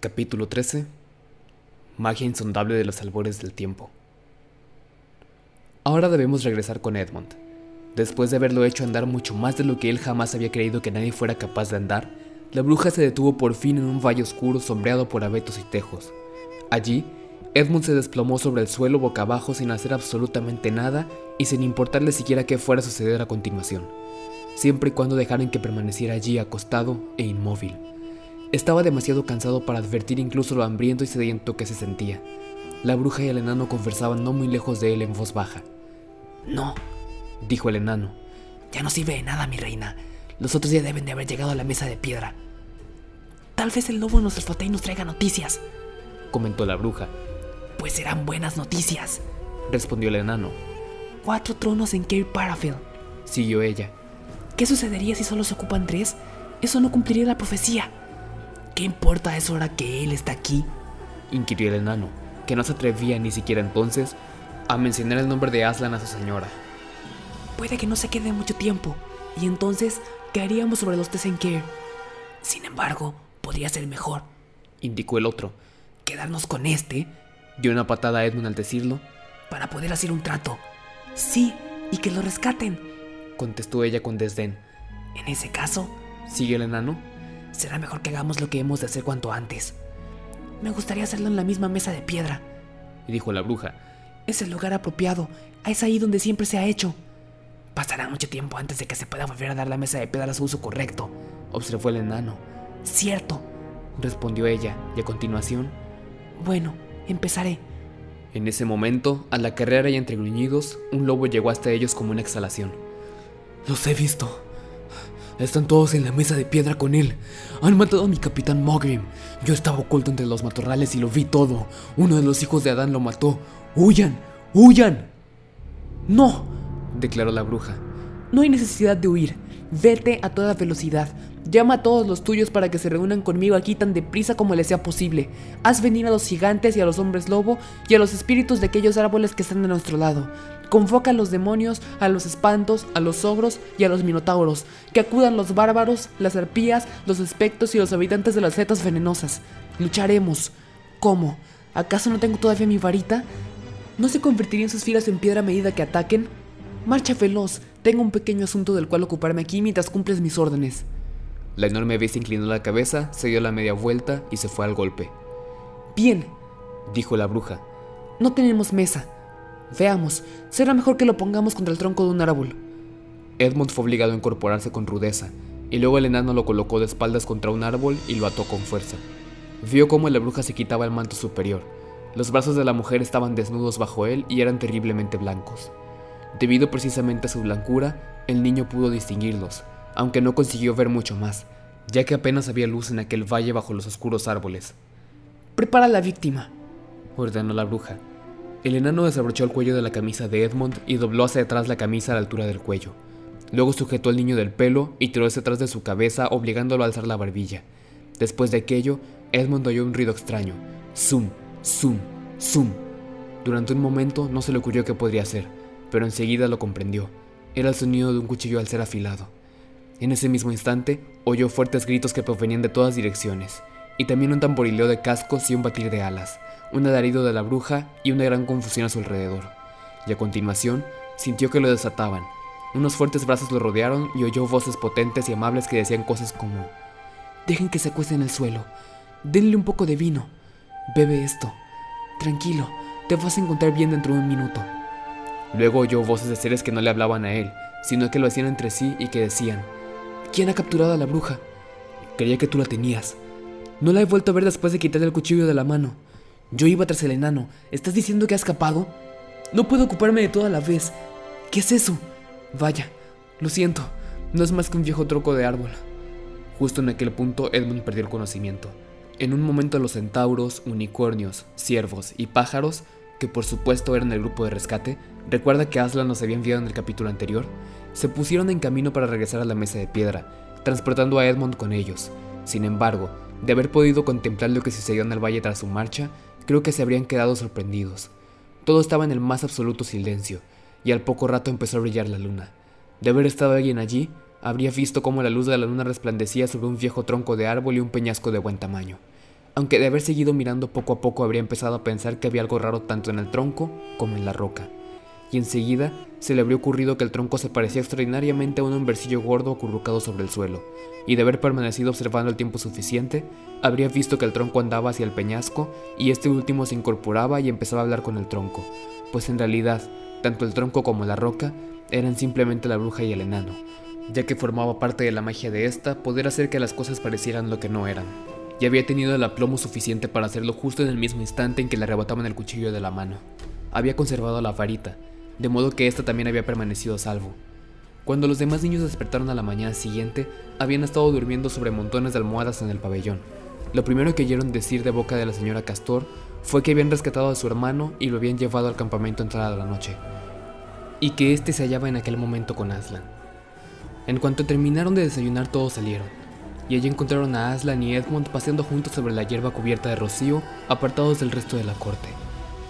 Capítulo 13 Magia insondable de los albores del tiempo. Ahora debemos regresar con Edmund. Después de haberlo hecho andar mucho más de lo que él jamás había creído que nadie fuera capaz de andar, la bruja se detuvo por fin en un valle oscuro sombreado por abetos y tejos. Allí, Edmund se desplomó sobre el suelo boca abajo sin hacer absolutamente nada y sin importarle siquiera qué fuera a suceder a continuación, siempre y cuando dejaran que permaneciera allí acostado e inmóvil. Estaba demasiado cansado para advertir incluso lo hambriento y sediento que se sentía. La bruja y el enano conversaban no muy lejos de él en voz baja. No, dijo el enano. Ya no sirve de nada, mi reina. Los otros ya deben de haber llegado a la mesa de piedra. Tal vez el lobo nos esfote y nos traiga noticias, comentó la bruja. Pues serán buenas noticias, respondió el enano. Cuatro tronos en Cape Parafield, siguió ella. ¿Qué sucedería si solo se ocupan tres? Eso no cumpliría la profecía. ¿Qué importa eso ahora que él está aquí? inquirió el enano, que no se atrevía ni siquiera entonces a mencionar el nombre de Aslan a su señora. Puede que no se quede mucho tiempo, y entonces caeríamos sobre los Tessenker. Sin embargo, podría ser mejor, indicó el otro. Quedarnos con este, dio una patada a Edmund al decirlo, para poder hacer un trato. Sí, y que lo rescaten, contestó ella con desdén. En ese caso, sigue el enano, será mejor que hagamos lo que hemos de hacer cuanto antes. Me gustaría hacerlo en la misma mesa de piedra, dijo la bruja. Es el lugar apropiado, es ahí donde siempre se ha hecho. Pasará mucho tiempo antes de que se pueda volver a dar la mesa de piedra a su uso correcto, observó el enano. Cierto, respondió ella, y a continuación, bueno, empezaré. En ese momento, a la carrera y entre gruñidos, un lobo llegó hasta ellos como una exhalación. Los he visto. Están todos en la mesa de piedra con él. Han matado a mi capitán Mogrim. Yo estaba oculto entre los matorrales y lo vi todo. Uno de los hijos de Adán lo mató. ¡Huyan! ¡Huyan! No, declaró la bruja. No hay necesidad de huir. Vete a toda velocidad. Llama a todos los tuyos para que se reúnan conmigo aquí tan deprisa como les sea posible. Haz venir a los gigantes y a los hombres lobo y a los espíritus de aquellos árboles que están de nuestro lado. Convoca a los demonios, a los espantos, a los ogros y a los minotauros. Que acudan los bárbaros, las arpías, los espectros y los habitantes de las setas venenosas. Lucharemos. ¿Cómo? ¿Acaso no tengo todavía mi varita? ¿No se convertirían sus filas en piedra a medida que ataquen? Marcha veloz. Tengo un pequeño asunto del cual ocuparme aquí mientras cumples mis órdenes. La enorme bestia inclinó la cabeza, se dio la media vuelta y se fue al golpe. Bien, dijo la bruja. No tenemos mesa. Veamos, será mejor que lo pongamos contra el tronco de un árbol. Edmund fue obligado a incorporarse con rudeza, y luego el enano lo colocó de espaldas contra un árbol y lo ató con fuerza. Vio cómo la bruja se quitaba el manto superior. Los brazos de la mujer estaban desnudos bajo él y eran terriblemente blancos. Debido precisamente a su blancura, el niño pudo distinguirlos, aunque no consiguió ver mucho más, ya que apenas había luz en aquel valle bajo los oscuros árboles. Prepara la víctima, ordenó la bruja. El enano desabrochó el cuello de la camisa de Edmund y dobló hacia atrás la camisa a la altura del cuello. Luego sujetó al niño del pelo y tiró hacia atrás de su cabeza, obligándolo a alzar la barbilla. Después de aquello, Edmund oyó un ruido extraño. Zum, zum, zum. Durante un momento no se le ocurrió qué podría ser, pero enseguida lo comprendió. Era el sonido de un cuchillo al ser afilado. En ese mismo instante, oyó fuertes gritos que provenían de todas direcciones, y también un tamborileo de cascos y un batir de alas, un alarido de la bruja y una gran confusión a su alrededor. Y a continuación, sintió que lo desataban. Unos fuertes brazos lo rodearon y oyó voces potentes y amables que decían cosas como: Dejen que se acueste en el suelo, denle un poco de vino, bebe esto, tranquilo, te vas a encontrar bien dentro de un minuto. Luego oyó voces de seres que no le hablaban a él, sino que lo hacían entre sí y que decían: ¿Quién ha capturado a la bruja? Creía que tú la tenías. No la he vuelto a ver después de quitarle el cuchillo de la mano. Yo iba tras el enano. ¿Estás diciendo que ha escapado? No puedo ocuparme de toda la vez. ¿Qué es eso? Vaya, lo siento. No es más que un viejo troco de árbol. Justo en aquel punto Edmund perdió el conocimiento. En un momento los centauros, unicornios, ciervos y pájaros, que por supuesto eran el grupo de rescate, recuerda que Aslan nos había enviado en el capítulo anterior, se pusieron en camino para regresar a la mesa de piedra, transportando a Edmund con ellos. Sin embargo, de haber podido contemplar lo que sucedió en el valle tras su marcha, creo que se habrían quedado sorprendidos. Todo estaba en el más absoluto silencio, y al poco rato empezó a brillar la luna. De haber estado alguien allí, habría visto cómo la luz de la luna resplandecía sobre un viejo tronco de árbol y un peñasco de buen tamaño. aunque de haber seguido mirando poco a poco habría empezado a pensar que había algo raro tanto en el tronco como en la roca. Y enseguida se le habría ocurrido que el tronco se parecía extraordinariamente a un hombrecillo gordo acurrucado sobre el suelo, y de haber permanecido observando el tiempo suficiente, habría visto que el tronco andaba hacia el peñasco y este último se incorporaba y empezaba a hablar con el tronco, pues en realidad, tanto el tronco como la roca eran simplemente la bruja y el enano, ya que formaba parte de la magia de esta poder hacer que las cosas parecieran lo que no eran, y había tenido el aplomo suficiente para hacerlo justo en el mismo instante en que le arrebataban el cuchillo de la mano. Había conservado la varita, de modo que ésta también había permanecido a salvo. Cuando los demás niños despertaron a la mañana siguiente, habían estado durmiendo sobre montones de almohadas en el pabellón. Lo primero que oyeron decir de boca de la señora Castor fue que habían rescatado a su hermano y lo habían llevado al campamento entrada la noche, y que éste se hallaba en aquel momento con Aslan. En cuanto terminaron de desayunar todos salieron, y allí encontraron a Aslan y Edmund paseando juntos sobre la hierba cubierta de rocío, apartados del resto de la corte.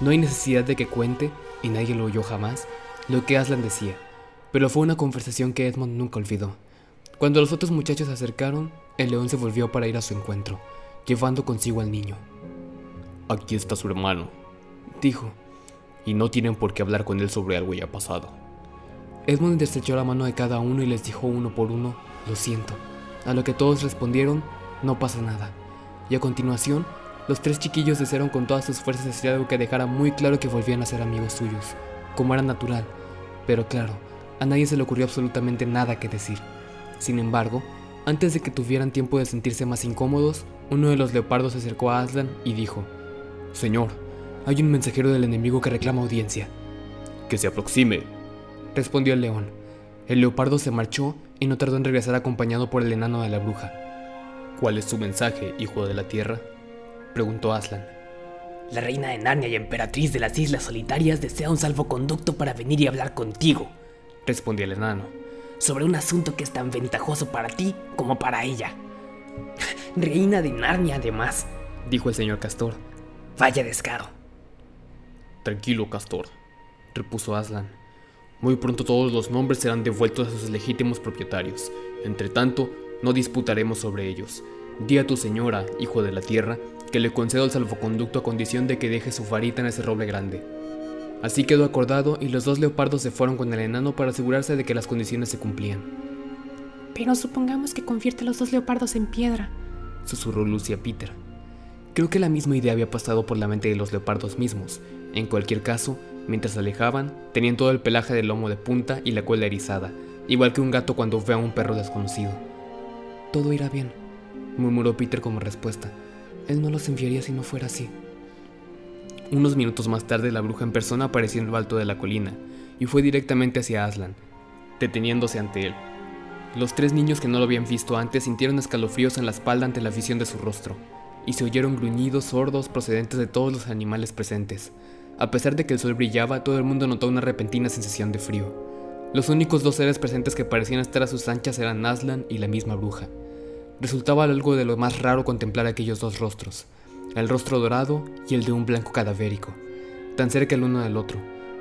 No hay necesidad de que cuente, y nadie lo oyó jamás, lo que Aslan decía, pero fue una conversación que Edmund nunca olvidó. Cuando los otros muchachos se acercaron, el león se volvió para ir a su encuentro, llevando consigo al niño. Aquí está su hermano, dijo, y no tienen por qué hablar con él sobre algo ya pasado. Edmund estrechó la mano de cada uno y les dijo uno por uno, lo siento, a lo que todos respondieron, no pasa nada. Y a continuación, los tres chiquillos desearon con todas sus fuerzas decir algo que dejara muy claro que volvían a ser amigos suyos, como era natural. Pero claro, a nadie se le ocurrió absolutamente nada que decir. Sin embargo, antes de que tuvieran tiempo de sentirse más incómodos, uno de los leopardos se acercó a Aslan y dijo, Señor, hay un mensajero del enemigo que reclama audiencia. Que se aproxime, respondió el león. El leopardo se marchó y no tardó en regresar acompañado por el enano de la bruja. ¿Cuál es su mensaje, hijo de la tierra? Preguntó Aslan. La reina de Narnia y emperatriz de las Islas Solitarias desea un salvoconducto para venir y hablar contigo, respondió el enano, sobre un asunto que es tan ventajoso para ti como para ella. Reina de Narnia, además, dijo el señor Castor. Vaya descaro. Tranquilo, Castor, repuso Aslan. Muy pronto todos los nombres serán devueltos a sus legítimos propietarios. Entre tanto, no disputaremos sobre ellos. Di a tu señora, hijo de la tierra, que le concedo el salvoconducto a condición de que deje su varita en ese roble grande. Así quedó acordado y los dos leopardos se fueron con el enano para asegurarse de que las condiciones se cumplían. Pero supongamos que convierte a los dos leopardos en piedra, susurró Lucia Peter. Creo que la misma idea había pasado por la mente de los leopardos mismos. En cualquier caso, mientras se alejaban, tenían todo el pelaje del lomo de punta y la cola erizada, igual que un gato cuando ve a un perro desconocido. Todo irá bien, murmuró Peter como respuesta. Él no los enviaría si no fuera así. Unos minutos más tarde la bruja en persona apareció en lo alto de la colina y fue directamente hacia Aslan, deteniéndose ante él. Los tres niños que no lo habían visto antes sintieron escalofríos en la espalda ante la visión de su rostro, y se oyeron gruñidos sordos procedentes de todos los animales presentes. A pesar de que el sol brillaba, todo el mundo notó una repentina sensación de frío. Los únicos dos seres presentes que parecían estar a sus anchas eran Aslan y la misma bruja. Resultaba algo de lo más raro contemplar aquellos dos rostros, el rostro dorado y el de un blanco cadavérico, tan cerca el uno del otro,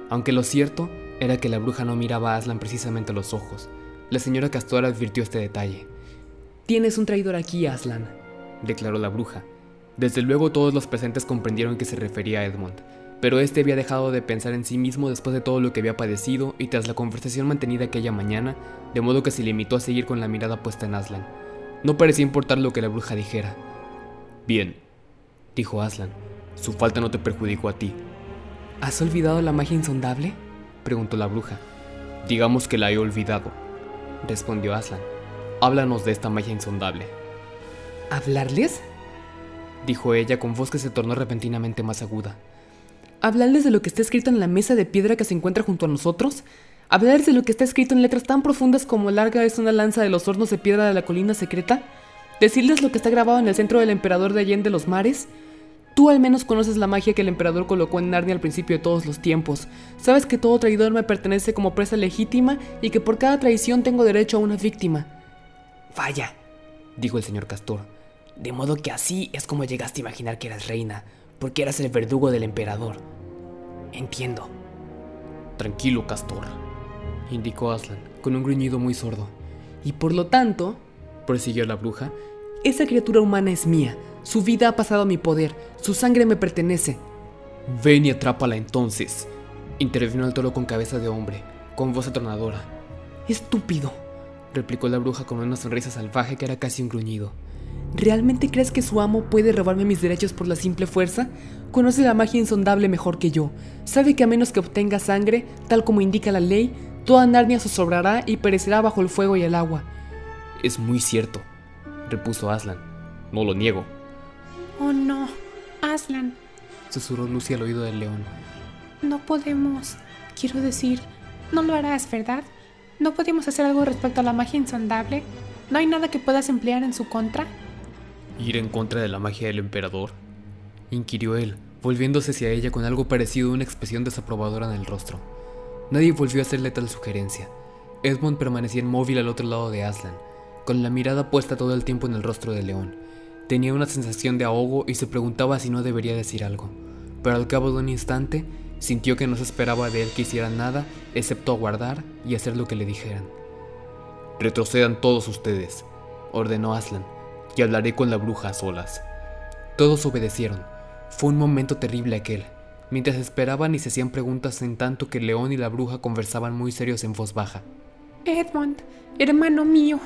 aunque lo cierto era que la bruja no miraba a Aslan precisamente a los ojos. La señora Castor advirtió este detalle. Tienes un traidor aquí, Aslan, declaró la bruja. Desde luego todos los presentes comprendieron que se refería a Edmund, pero este había dejado de pensar en sí mismo después de todo lo que había padecido y tras la conversación mantenida aquella mañana, de modo que se limitó a seguir con la mirada puesta en Aslan. No parecía importar lo que la bruja dijera. Bien, dijo Aslan, su falta no te perjudicó a ti. ¿Has olvidado la magia insondable? preguntó la bruja. Digamos que la he olvidado, respondió Aslan. Háblanos de esta magia insondable. ¿Hablarles? dijo ella con voz que se tornó repentinamente más aguda. ¿Hablarles de lo que está escrito en la mesa de piedra que se encuentra junto a nosotros? ¿Hablarles de lo que está escrito en letras tan profundas como larga es una lanza de los hornos de piedra de la colina secreta? ¿Decirles lo que está grabado en el centro del emperador de Allende los mares? Tú al menos conoces la magia que el emperador colocó en Narnia al principio de todos los tiempos. Sabes que todo traidor me pertenece como presa legítima y que por cada traición tengo derecho a una víctima. Vaya, dijo el señor Castor. De modo que así es como llegaste a imaginar que eras reina, porque eras el verdugo del emperador. Entiendo. Tranquilo, Castor, indicó Aslan, con un gruñido muy sordo. Y por lo tanto, prosiguió la bruja, Esa criatura humana es mía. Su vida ha pasado a mi poder. Su sangre me pertenece. Ven y atrápala entonces. Intervino el toro con cabeza de hombre, con voz atronadora. Estúpido, replicó la bruja con una sonrisa salvaje que era casi un gruñido. ¿Realmente crees que su amo puede robarme mis derechos por la simple fuerza? Conoce la magia insondable mejor que yo. Sabe que a menos que obtenga sangre, tal como indica la ley, toda Narnia sobrará y perecerá bajo el fuego y el agua. Es muy cierto, repuso Aslan. No lo niego. Oh no, Aslan, susurró Lucy al oído del león. No podemos. Quiero decir, no lo harás, ¿verdad? ¿No podemos hacer algo respecto a la magia insondable? ¿No hay nada que puedas emplear en su contra? ¿Ir en contra de la magia del emperador? inquirió él, volviéndose hacia ella con algo parecido a una expresión desaprobadora en el rostro. Nadie volvió a hacerle tal sugerencia. Edmund permanecía inmóvil al otro lado de Aslan, con la mirada puesta todo el tiempo en el rostro de León. Tenía una sensación de ahogo y se preguntaba si no debería decir algo, pero al cabo de un instante sintió que no se esperaba de él que hiciera nada excepto aguardar y hacer lo que le dijeran. Retrocedan todos ustedes, ordenó Aslan, y hablaré con la bruja a solas. Todos obedecieron. Fue un momento terrible aquel, mientras esperaban y se hacían preguntas en tanto que León y la bruja conversaban muy serios en voz baja. Edmund, hermano mío,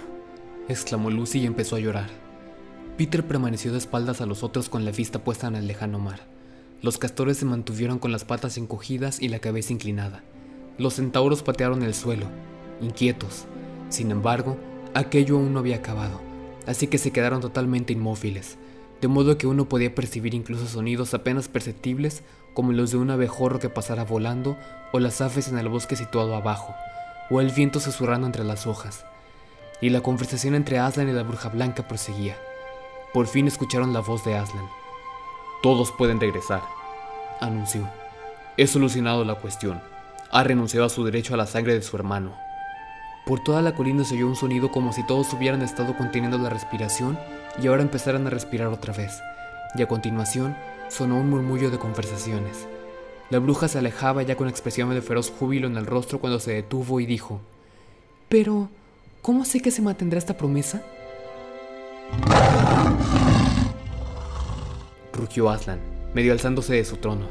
exclamó Lucy y empezó a llorar. Peter permaneció de espaldas a los otros con la vista puesta en el lejano mar. Los castores se mantuvieron con las patas encogidas y la cabeza inclinada. Los centauros patearon el suelo, inquietos. Sin embargo, aquello aún no había acabado, así que se quedaron totalmente inmóviles, de modo que uno podía percibir incluso sonidos apenas perceptibles como los de un abejorro que pasara volando o las aves en el bosque situado abajo, o el viento susurrando entre las hojas. Y la conversación entre Aslan y la bruja blanca proseguía. Por fin escucharon la voz de Aslan. Todos pueden regresar, anunció. He solucionado la cuestión. Ha renunciado a su derecho a la sangre de su hermano. Por toda la colina se oyó un sonido como si todos hubieran estado conteniendo la respiración y ahora empezaran a respirar otra vez, y a continuación sonó un murmullo de conversaciones. La bruja se alejaba ya con expresión de feroz júbilo en el rostro cuando se detuvo y dijo, Pero, ¿cómo sé que se mantendrá esta promesa? Rugió Aslan, medio alzándose de su trono.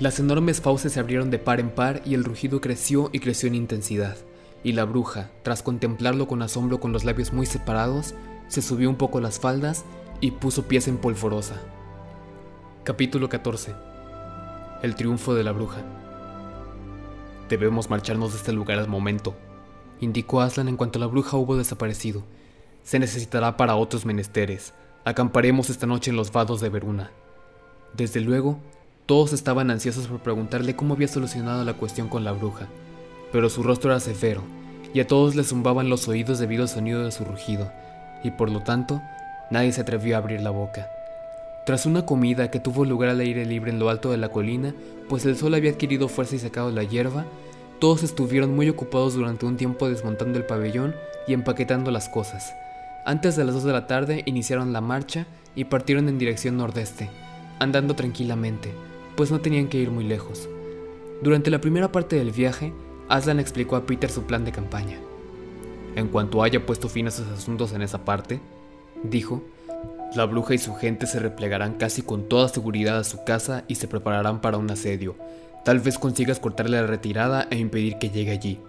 Las enormes fauces se abrieron de par en par y el rugido creció y creció en intensidad, y la bruja, tras contemplarlo con asombro con los labios muy separados, se subió un poco las faldas y puso pies en polvorosa. Capítulo 14 El triunfo de la bruja Debemos marcharnos de este lugar al momento, indicó Aslan en cuanto la bruja hubo desaparecido. Se necesitará para otros menesteres. Acamparemos esta noche en los vados de Veruna. Desde luego, todos estaban ansiosos por preguntarle cómo había solucionado la cuestión con la bruja, pero su rostro era severo, y a todos les zumbaban los oídos debido al sonido de su rugido, y por lo tanto, nadie se atrevió a abrir la boca. Tras una comida que tuvo lugar al aire libre en lo alto de la colina, pues el sol había adquirido fuerza y sacado la hierba, todos estuvieron muy ocupados durante un tiempo desmontando el pabellón y empaquetando las cosas. Antes de las 2 de la tarde iniciaron la marcha y partieron en dirección nordeste, andando tranquilamente, pues no tenían que ir muy lejos. Durante la primera parte del viaje, Aslan explicó a Peter su plan de campaña. En cuanto haya puesto fin a sus asuntos en esa parte, dijo, la bruja y su gente se replegarán casi con toda seguridad a su casa y se prepararán para un asedio. Tal vez consigas cortarle la retirada e impedir que llegue allí.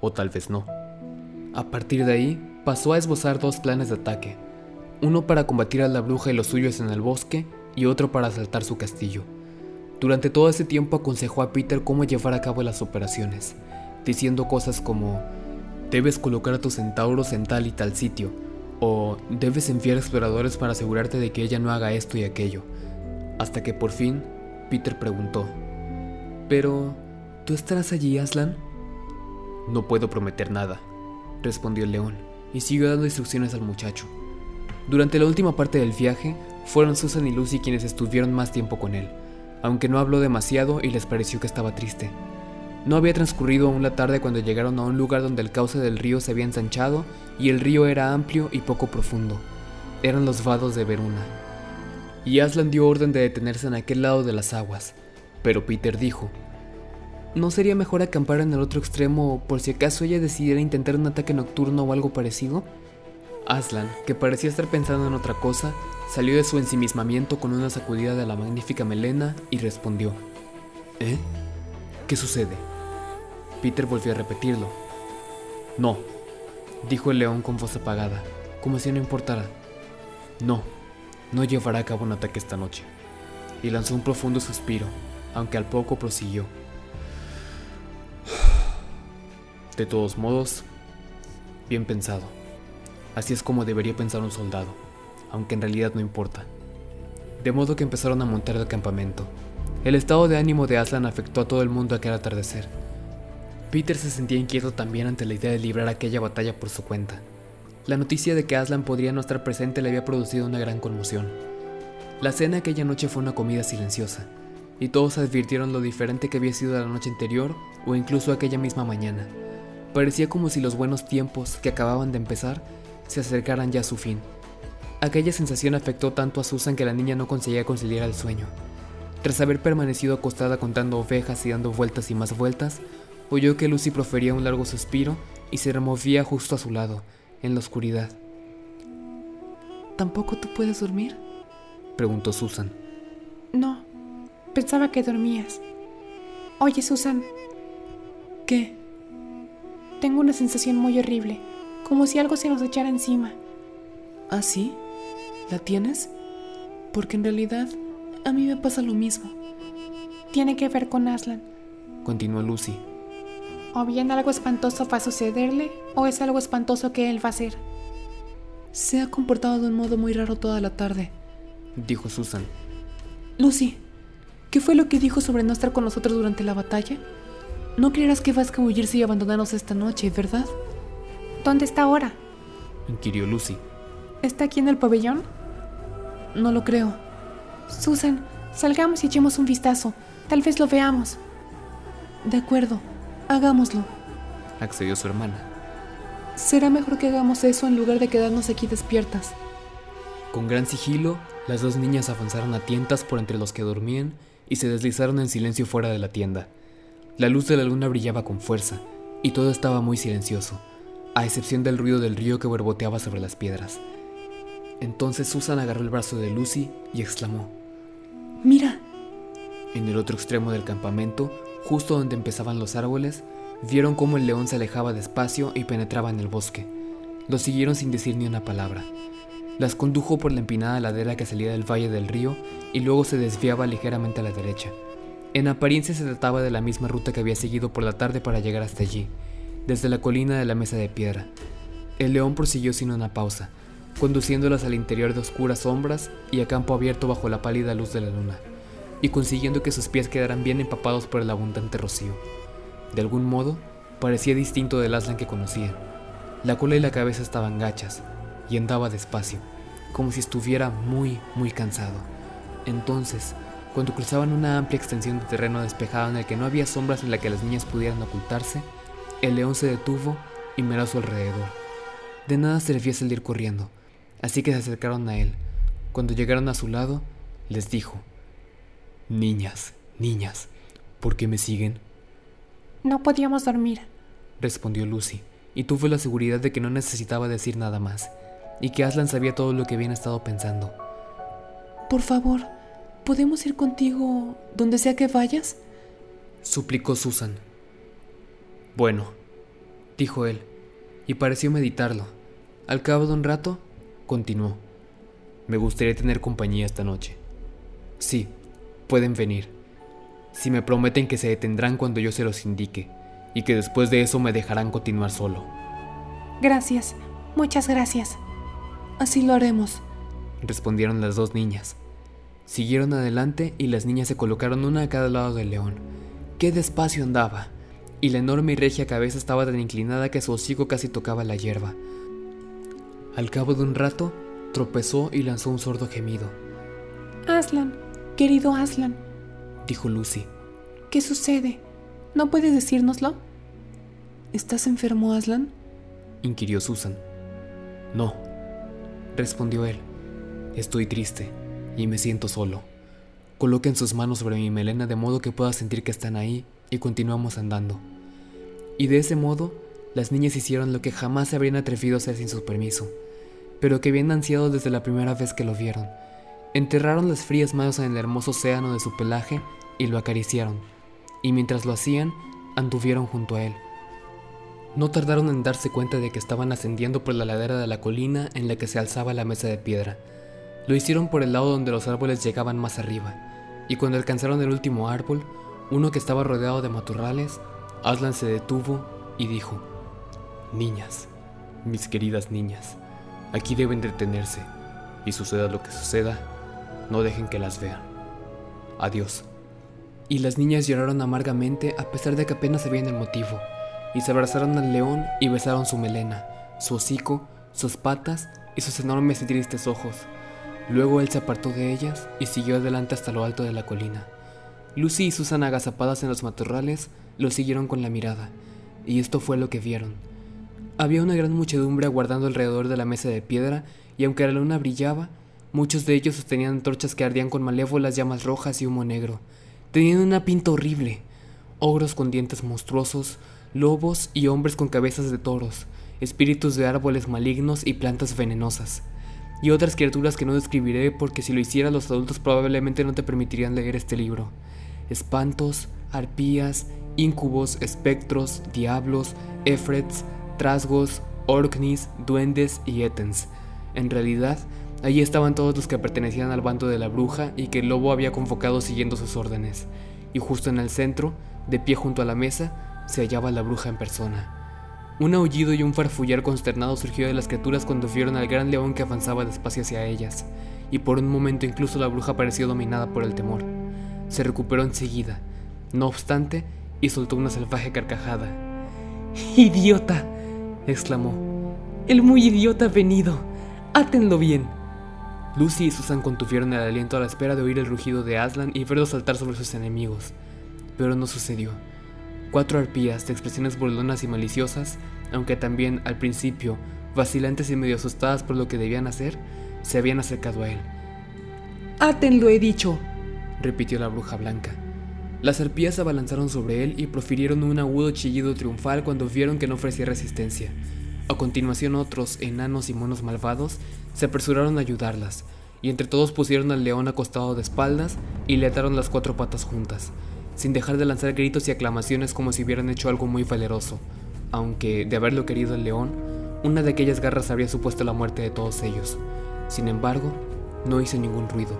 O tal vez no. A partir de ahí, pasó a esbozar dos planes de ataque. Uno para combatir a la bruja y los suyos en el bosque y otro para asaltar su castillo. Durante todo ese tiempo aconsejó a Peter cómo llevar a cabo las operaciones, diciendo cosas como, debes colocar a tus centauros en tal y tal sitio, o debes enviar exploradores para asegurarte de que ella no haga esto y aquello. Hasta que por fin, Peter preguntó, ¿Pero tú estarás allí, Aslan? No puedo prometer nada, respondió el león, y siguió dando instrucciones al muchacho. Durante la última parte del viaje, fueron Susan y Lucy quienes estuvieron más tiempo con él, aunque no habló demasiado y les pareció que estaba triste. No había transcurrido aún la tarde cuando llegaron a un lugar donde el cauce del río se había ensanchado y el río era amplio y poco profundo. Eran los vados de Veruna. Y Aslan dio orden de detenerse en aquel lado de las aguas, pero Peter dijo, ¿No sería mejor acampar en el otro extremo por si acaso ella decidiera intentar un ataque nocturno o algo parecido? Aslan, que parecía estar pensando en otra cosa, salió de su ensimismamiento con una sacudida de la magnífica melena y respondió. ¿Eh? ¿Qué sucede? Peter volvió a repetirlo. No, dijo el león con voz apagada, como si no importara. No, no llevará a cabo un ataque esta noche. Y lanzó un profundo suspiro, aunque al poco prosiguió. De todos modos, bien pensado. Así es como debería pensar un soldado, aunque en realidad no importa. De modo que empezaron a montar el campamento. El estado de ánimo de Aslan afectó a todo el mundo aquel atardecer. Peter se sentía inquieto también ante la idea de librar aquella batalla por su cuenta. La noticia de que Aslan podría no estar presente le había producido una gran conmoción. La cena aquella noche fue una comida silenciosa, y todos advirtieron lo diferente que había sido la noche anterior o incluso aquella misma mañana. Parecía como si los buenos tiempos que acababan de empezar se acercaran ya a su fin. Aquella sensación afectó tanto a Susan que la niña no conseguía conciliar el sueño. Tras haber permanecido acostada contando ovejas y dando vueltas y más vueltas, oyó que Lucy profería un largo suspiro y se removía justo a su lado, en la oscuridad. ¿Tampoco tú puedes dormir? preguntó Susan. No, pensaba que dormías. Oye, Susan. ¿Qué? Tengo una sensación muy horrible, como si algo se nos echara encima. ¿Ah, sí? ¿La tienes? Porque en realidad a mí me pasa lo mismo. Tiene que ver con Aslan. Continuó Lucy. O bien algo espantoso va a sucederle, o es algo espantoso que él va a hacer. Se ha comportado de un modo muy raro toda la tarde, dijo Susan. Lucy, ¿qué fue lo que dijo sobre no estar con nosotros durante la batalla? No creerás que va a escabullirse y abandonarnos esta noche, ¿verdad? ¿Dónde está ahora? inquirió Lucy. ¿Está aquí en el pabellón? No lo creo. Susan, salgamos y echemos un vistazo. Tal vez lo veamos. De acuerdo, hagámoslo. Accedió su hermana. Será mejor que hagamos eso en lugar de quedarnos aquí despiertas. Con gran sigilo, las dos niñas avanzaron a tientas por entre los que dormían y se deslizaron en silencio fuera de la tienda. La luz de la luna brillaba con fuerza, y todo estaba muy silencioso, a excepción del ruido del río que borboteaba sobre las piedras. Entonces Susan agarró el brazo de Lucy y exclamó, Mira. En el otro extremo del campamento, justo donde empezaban los árboles, vieron cómo el león se alejaba despacio y penetraba en el bosque. Lo siguieron sin decir ni una palabra. Las condujo por la empinada ladera que salía del valle del río y luego se desviaba ligeramente a la derecha. En apariencia se trataba de la misma ruta que había seguido por la tarde para llegar hasta allí, desde la colina de la mesa de piedra. El león prosiguió sin una pausa, conduciéndolas al interior de oscuras sombras y a campo abierto bajo la pálida luz de la luna, y consiguiendo que sus pies quedaran bien empapados por el abundante rocío. De algún modo, parecía distinto del Aslan que conocía. La cola y la cabeza estaban gachas, y andaba despacio, como si estuviera muy, muy cansado. Entonces, cuando cruzaban una amplia extensión de terreno despejado en el que no había sombras en la que las niñas pudieran ocultarse, el león se detuvo y miró a su alrededor. De nada servía salir corriendo, así que se acercaron a él. Cuando llegaron a su lado, les dijo, Niñas, niñas, ¿por qué me siguen? No podíamos dormir, respondió Lucy, y tuvo la seguridad de que no necesitaba decir nada más, y que Aslan sabía todo lo que habían estado pensando. Por favor, ¿Podemos ir contigo donde sea que vayas? suplicó Susan. Bueno, dijo él, y pareció meditarlo. Al cabo de un rato, continuó. Me gustaría tener compañía esta noche. Sí, pueden venir. Si me prometen que se detendrán cuando yo se los indique, y que después de eso me dejarán continuar solo. Gracias, muchas gracias. Así lo haremos, respondieron las dos niñas. Siguieron adelante y las niñas se colocaron una a cada lado del león. ¡Qué despacio andaba! Y la enorme y regia cabeza estaba tan inclinada que su hocico casi tocaba la hierba. Al cabo de un rato, tropezó y lanzó un sordo gemido. Aslan, querido Aslan, dijo Lucy. ¿Qué sucede? ¿No puedes decírnoslo? ¿Estás enfermo, Aslan? inquirió Susan. No, respondió él. Estoy triste y me siento solo. Coloquen sus manos sobre mi melena de modo que pueda sentir que están ahí y continuamos andando. Y de ese modo, las niñas hicieron lo que jamás se habrían atrevido a hacer sin su permiso. pero que habían ansiado desde la primera vez que lo vieron. Enterraron las frías manos en el hermoso océano de su pelaje y lo acariciaron, y mientras lo hacían, anduvieron junto a él. No tardaron en darse cuenta de que estaban ascendiendo por la ladera de la colina en la que se alzaba la mesa de piedra. Lo hicieron por el lado donde los árboles llegaban más arriba, y cuando alcanzaron el último árbol, uno que estaba rodeado de matorrales, Aslan se detuvo y dijo, Niñas, mis queridas niñas, aquí deben detenerse, y suceda lo que suceda, no dejen que las vean. Adiós. Y las niñas lloraron amargamente a pesar de que apenas sabían el motivo, y se abrazaron al león y besaron su melena, su hocico, sus patas y sus enormes y tristes ojos. Luego él se apartó de ellas y siguió adelante hasta lo alto de la colina. Lucy y Susan agazapadas en los matorrales lo siguieron con la mirada, y esto fue lo que vieron. Había una gran muchedumbre aguardando alrededor de la mesa de piedra, y aunque la luna brillaba, muchos de ellos sostenían antorchas que ardían con malévolas llamas rojas y humo negro. Tenían una pinta horrible, ogros con dientes monstruosos, lobos y hombres con cabezas de toros, espíritus de árboles malignos y plantas venenosas, y otras criaturas que no describiré porque si lo hiciera los adultos probablemente no te permitirían leer este libro. Espantos, arpías, incubos, espectros, diablos, efrets, trasgos, orknis, duendes y etens. En realidad, allí estaban todos los que pertenecían al bando de la bruja y que el lobo había convocado siguiendo sus órdenes. Y justo en el centro, de pie junto a la mesa, se hallaba la bruja en persona. Un aullido y un farfullar consternado surgió de las criaturas cuando vieron al gran león que avanzaba despacio hacia ellas, y por un momento incluso la bruja pareció dominada por el temor. Se recuperó enseguida, no obstante, y soltó una salvaje carcajada. ¡Idiota! exclamó. El muy idiota ha venido. Átenlo bien. Lucy y Susan contuvieron el aliento a la espera de oír el rugido de Aslan y verlo saltar sobre sus enemigos. Pero no sucedió. Cuatro arpías de expresiones burlonas y maliciosas, aunque también al principio vacilantes y medio asustadas por lo que debían hacer, se habían acercado a él. Átenlo, he dicho, repitió la bruja blanca. Las arpías se abalanzaron sobre él y profirieron un agudo chillido triunfal cuando vieron que no ofrecía resistencia. A continuación otros, enanos y monos malvados, se apresuraron a ayudarlas, y entre todos pusieron al león acostado de espaldas y le ataron las cuatro patas juntas, sin dejar de lanzar gritos y aclamaciones como si hubieran hecho algo muy valeroso, aunque, de haberlo querido el león, una de aquellas garras habría supuesto la muerte de todos ellos. Sin embargo, no hizo ningún ruido,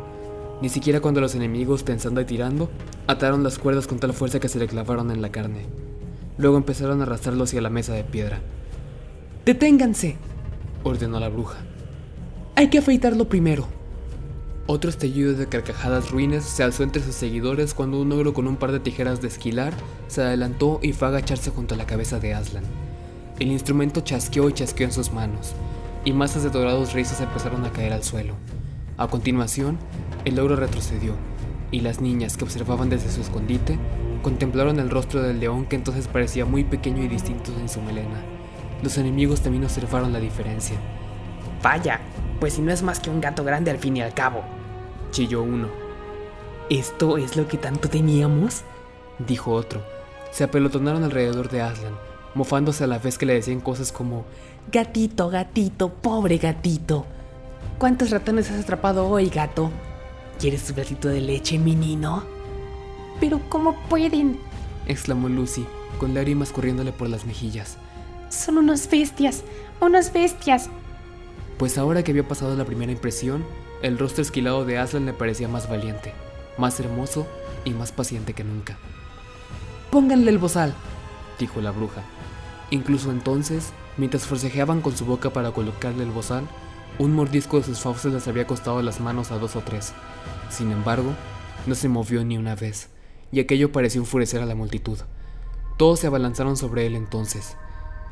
ni siquiera cuando los enemigos, pensando y tirando, ataron las cuerdas con tal fuerza que se le clavaron en la carne. Luego empezaron a arrastrarlo hacia la mesa de piedra. ¡Deténganse! ordenó la bruja. Hay que afeitarlo primero. Otro estallido de carcajadas ruines se alzó entre sus seguidores cuando un ogro con un par de tijeras de esquilar se adelantó y fue a agacharse junto a la cabeza de Aslan. El instrumento chasqueó y chasqueó en sus manos, y masas de dorados rizos empezaron a caer al suelo. A continuación, el ogro retrocedió, y las niñas que observaban desde su escondite contemplaron el rostro del león que entonces parecía muy pequeño y distinto en su melena. Los enemigos también observaron la diferencia. Vaya, pues si no es más que un gato grande al fin y al cabo, chilló uno. ¿Esto es lo que tanto temíamos? dijo otro. Se apelotonaron alrededor de Aslan, mofándose a la vez que le decían cosas como Gatito, gatito, pobre gatito. ¿Cuántos ratones has atrapado hoy, gato? ¿Quieres tu platito de leche, mi nino? Pero ¿cómo pueden? exclamó Lucy, con lágrimas corriéndole por las mejillas. Son unas bestias, unas bestias. Pues ahora que había pasado la primera impresión, el rostro esquilado de Aslan le parecía más valiente, más hermoso y más paciente que nunca. Pónganle el bozal, dijo la bruja. Incluso entonces, mientras forcejeaban con su boca para colocarle el bozal, un mordisco de sus fauces les había costado las manos a dos o tres. Sin embargo, no se movió ni una vez, y aquello pareció enfurecer a la multitud. Todos se abalanzaron sobre él entonces.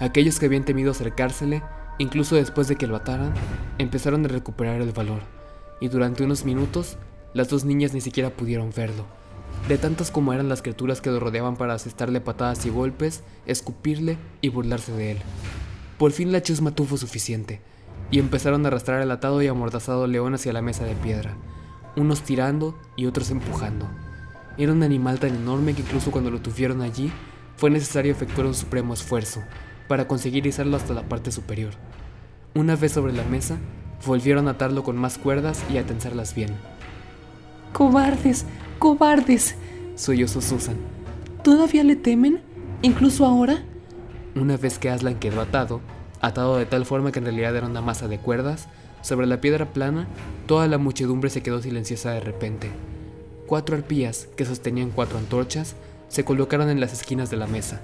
Aquellos que habían temido acercársele, incluso después de que lo ataran, empezaron a recuperar el valor, y durante unos minutos las dos niñas ni siquiera pudieron verlo. De tantas como eran las criaturas que lo rodeaban para asestarle patadas y golpes, escupirle y burlarse de él. Por fin la chusma tuvo suficiente, y empezaron a arrastrar al atado y amordazado león hacia la mesa de piedra, unos tirando y otros empujando. Era un animal tan enorme que incluso cuando lo tuvieron allí, fue necesario efectuar un supremo esfuerzo para conseguir izarlo hasta la parte superior. Una vez sobre la mesa, volvieron a atarlo con más cuerdas y a tensarlas bien. Cobardes, cobardes, sollozó Susan. ¿Todavía le temen? ¿Incluso ahora? Una vez que Aslan quedó atado, atado de tal forma que en realidad era una masa de cuerdas, sobre la piedra plana, toda la muchedumbre se quedó silenciosa de repente. Cuatro arpías, que sostenían cuatro antorchas, se colocaron en las esquinas de la mesa.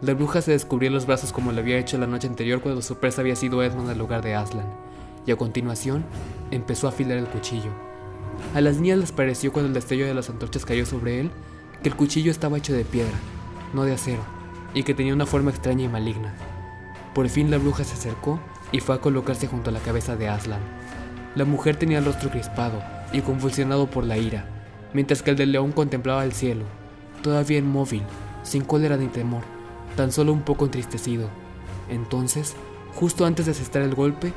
La bruja se descubrió los brazos como lo había hecho la noche anterior cuando su presa había sido Edmund al lugar de Aslan, y a continuación empezó a afilar el cuchillo. A las niñas les pareció cuando el destello de las antorchas cayó sobre él que el cuchillo estaba hecho de piedra, no de acero, y que tenía una forma extraña y maligna. Por fin la bruja se acercó y fue a colocarse junto a la cabeza de Aslan. La mujer tenía el rostro crispado y convulsionado por la ira, mientras que el del león contemplaba el cielo, todavía inmóvil, sin cólera ni temor tan solo un poco entristecido. Entonces, justo antes de asestar el golpe,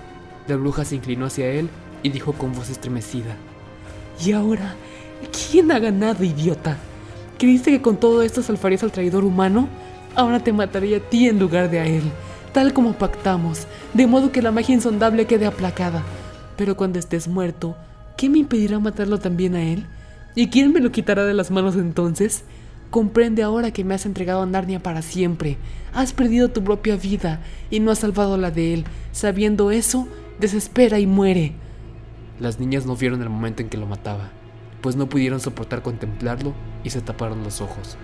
la bruja se inclinó hacia él y dijo con voz estremecida: ¿Y ahora? ¿Quién ha ganado, idiota? ¿Creíste que con todo esto salvarías al traidor humano? Ahora te mataría a ti en lugar de a él, tal como pactamos, de modo que la magia insondable quede aplacada. Pero cuando estés muerto, ¿qué me impedirá matarlo también a él? ¿Y quién me lo quitará de las manos entonces? Comprende ahora que me has entregado a Narnia para siempre. Has perdido tu propia vida y no has salvado la de él. Sabiendo eso, desespera y muere. Las niñas no vieron el momento en que lo mataba, pues no pudieron soportar contemplarlo y se taparon los ojos.